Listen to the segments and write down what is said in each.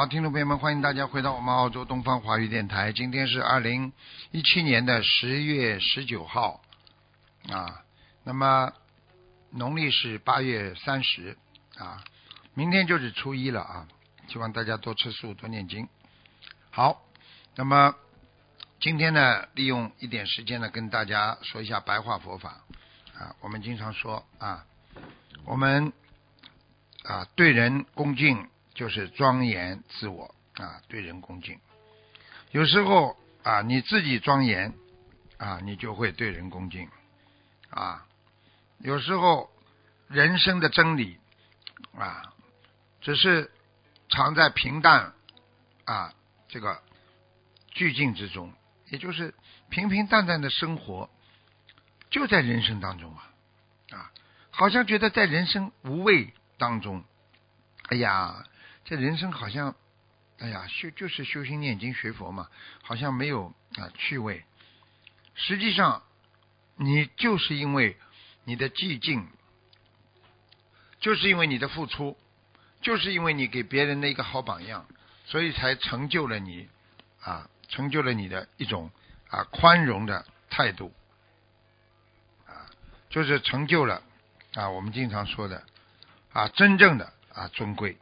好，听众朋友们，欢迎大家回到我们澳洲东方华语电台。今天是二零一七年的十月十九号啊，那么农历是八月三十啊，明天就是初一了啊，希望大家多吃素，多念经。好，那么今天呢，利用一点时间呢，跟大家说一下白话佛法啊。我们经常说啊，我们啊对人恭敬。就是庄严自我啊，对人恭敬。有时候啊，你自己庄严啊，你就会对人恭敬啊。有时候人生的真理啊，只是藏在平淡啊这个寂静之中，也就是平平淡淡的生活就在人生当中啊啊，好像觉得在人生无味当中，哎呀。这人生好像，哎呀，修就是修心念经学佛嘛，好像没有啊趣味。实际上，你就是因为你的寂静，就是因为你的付出，就是因为你给别人的一个好榜样，所以才成就了你啊，成就了你的一种啊宽容的态度啊，就是成就了啊我们经常说的啊真正的啊尊贵。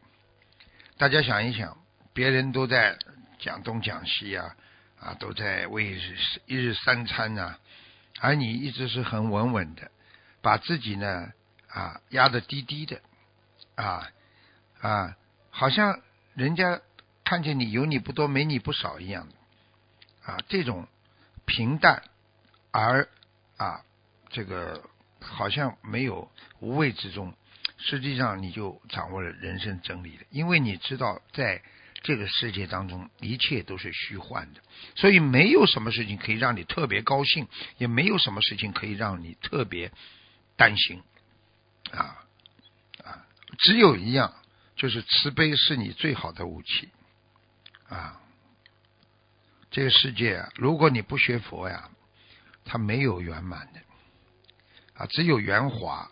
大家想一想，别人都在讲东讲西啊，啊，都在为一日三餐呐，而你一直是很稳稳的，把自己呢啊压得低低的，啊啊，好像人家看见你有你不多没你不少一样，啊，这种平淡而啊这个好像没有无谓之中。实际上，你就掌握了人生真理了，因为你知道，在这个世界当中，一切都是虚幻的，所以没有什么事情可以让你特别高兴，也没有什么事情可以让你特别担心，啊啊，只有一样，就是慈悲是你最好的武器，啊，这个世界啊，如果你不学佛呀，它没有圆满的，啊，只有圆滑。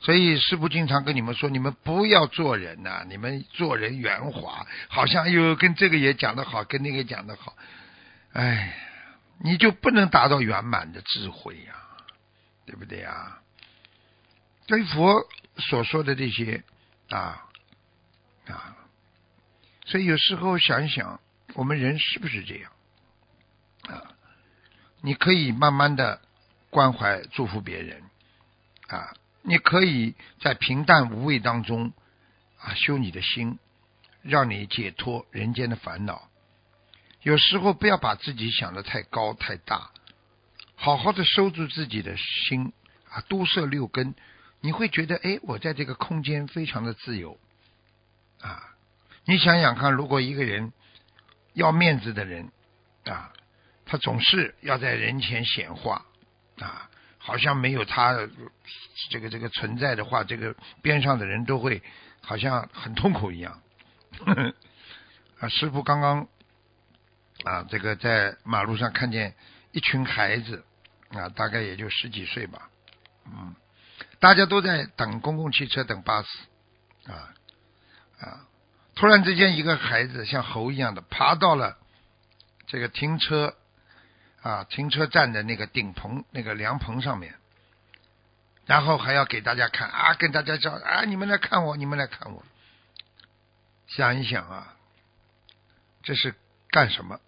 所以师傅经常跟你们说，你们不要做人呐，你们做人圆滑，好像又跟这个也讲得好，跟那个讲得好，哎，你就不能达到圆满的智慧呀，对不对呀？对佛所说的这些啊啊，所以有时候想一想，我们人是不是这样啊？你可以慢慢的关怀祝福别人啊。你可以在平淡无味当中啊修你的心，让你解脱人间的烦恼。有时候不要把自己想的太高太大，好好的收住自己的心啊，多摄六根，你会觉得哎，我在这个空间非常的自由啊。你想想看，如果一个人要面子的人啊，他总是要在人前显化啊。好像没有他这个这个存在的话，这个边上的人都会好像很痛苦一样。啊，师傅刚刚啊，这个在马路上看见一群孩子啊，大概也就十几岁吧，嗯，大家都在等公共汽车、等巴士啊啊，突然之间，一个孩子像猴一样的爬到了这个停车。啊，停车站的那个顶棚、那个凉棚上面，然后还要给大家看啊，跟大家叫啊，你们来看我，你们来看我。想一想啊，这是干什么？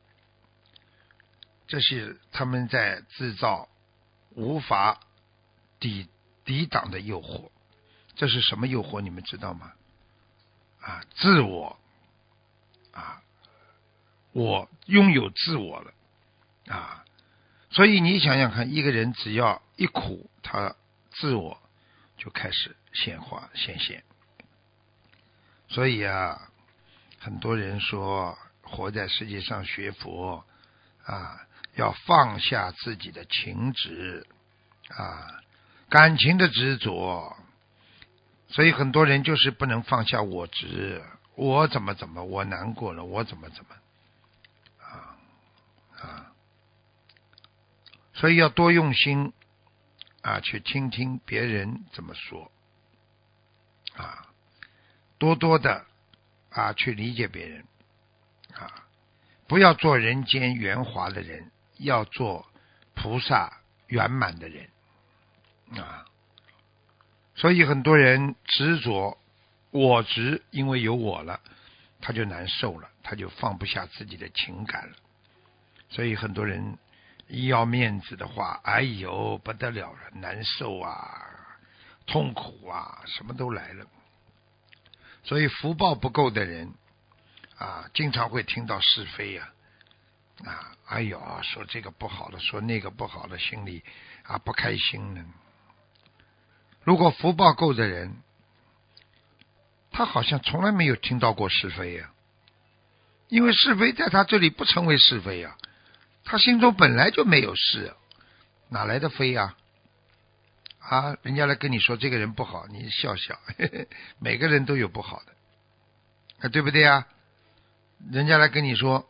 这是他们在制造无法抵抵挡的诱惑。这是什么诱惑？你们知道吗？啊，自我啊，我拥有自我了。啊，所以你想想看，一个人只要一苦，他自我就开始显化显现。所以啊，很多人说活在世界上学佛啊，要放下自己的情执啊，感情的执着。所以很多人就是不能放下我执，我怎么怎么，我难过了，我怎么怎么，啊啊，所以要多用心啊，去听听别人怎么说，啊，多多的啊去理解别人，啊，不要做人间圆滑的人，要做菩萨圆满的人，啊。所以很多人执着我执，因为有我了，他就难受了，他就放不下自己的情感了。所以很多人一要面子的话，哎呦不得了了，难受啊，痛苦啊，什么都来了。所以福报不够的人啊，经常会听到是非呀，啊，哎呦，说这个不好了，说那个不好了，心里啊不开心呢。如果福报够的人，他好像从来没有听到过是非呀，因为是非在他这里不成为是非呀，他心中本来就没有事，哪来的非呀？啊，人家来跟你说这个人不好，你笑笑，每个人都有不好的，啊，对不对呀？人家来跟你说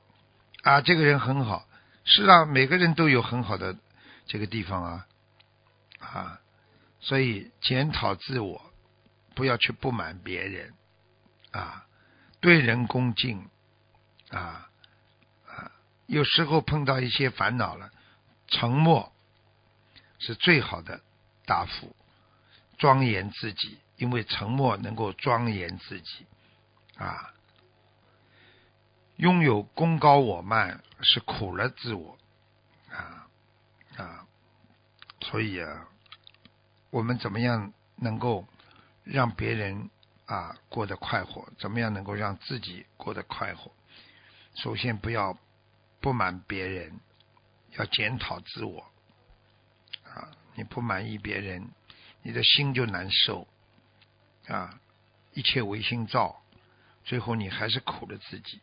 啊，这个人很好，是啊，每个人都有很好的这个地方啊，啊。所以检讨自我，不要去不满别人，啊，对人恭敬，啊，有时候碰到一些烦恼了，沉默是最好的答复，庄严自己，因为沉默能够庄严自己，啊，拥有功高我慢是苦了自我，啊啊，所以啊。我们怎么样能够让别人啊过得快活？怎么样能够让自己过得快活？首先不要不满别人，要检讨自我啊！你不满意别人，你的心就难受啊！一切唯心造，最后你还是苦了自己。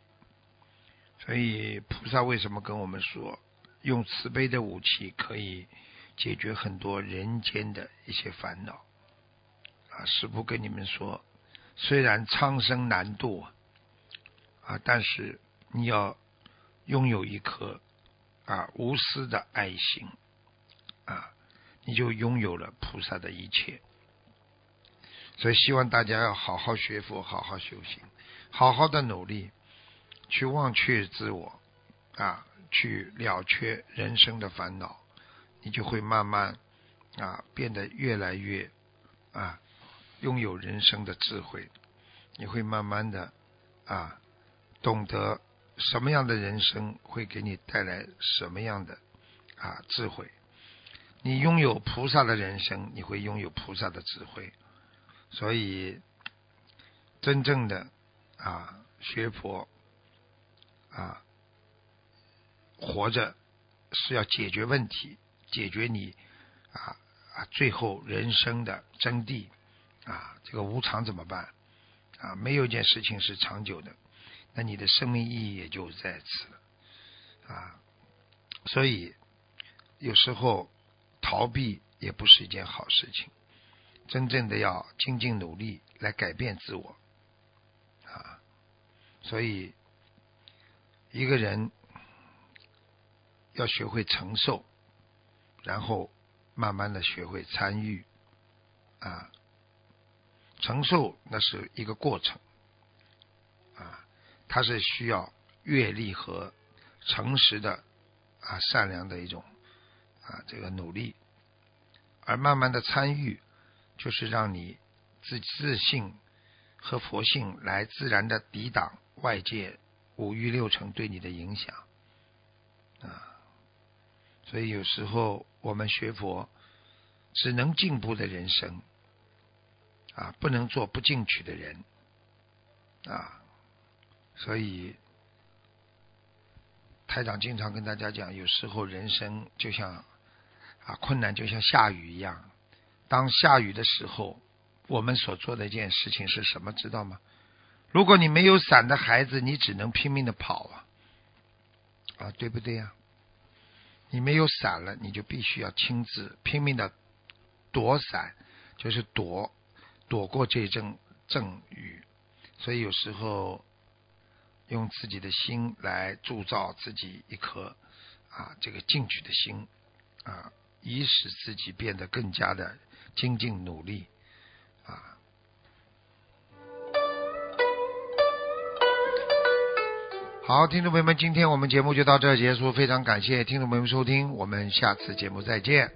所以菩萨为什么跟我们说，用慈悲的武器可以？解决很多人间的一些烦恼啊！师父跟你们说，虽然苍生难渡啊，但是你要拥有一颗啊无私的爱心啊，你就拥有了菩萨的一切。所以希望大家要好好学佛，好好修行，好好的努力，去忘却自我啊，去了却人生的烦恼。你就会慢慢啊变得越来越啊拥有人生的智慧，你会慢慢的啊懂得什么样的人生会给你带来什么样的啊智慧。你拥有菩萨的人生，你会拥有菩萨的智慧。所以真正的啊学佛啊活着是要解决问题。解决你啊啊最后人生的真谛啊，这个无常怎么办啊？没有一件事情是长久的，那你的生命意义也就在此了啊。所以有时候逃避也不是一件好事情，真正的要精进努力来改变自我啊。所以一个人要学会承受。然后慢慢的学会参与，啊，承受那是一个过程，它是需要阅历和诚实的啊善良的一种啊这个努力，而慢慢的参与，就是让你自自信和佛性来自然的抵挡外界五欲六尘对你的影响，啊。所以有时候我们学佛，只能进步的人生，啊，不能做不进取的人，啊，所以台长经常跟大家讲，有时候人生就像啊困难就像下雨一样，当下雨的时候，我们所做的一件事情是什么？知道吗？如果你没有伞的孩子，你只能拼命的跑啊，啊，对不对呀？你没有伞了，你就必须要亲自拼命的躲伞，就是躲躲过这阵阵雨。所以有时候用自己的心来铸造自己一颗啊这个进取的心啊，以使自己变得更加的精进努力啊。好，听众朋友们，今天我们节目就到这结束，非常感谢听众朋友们收听，我们下次节目再见。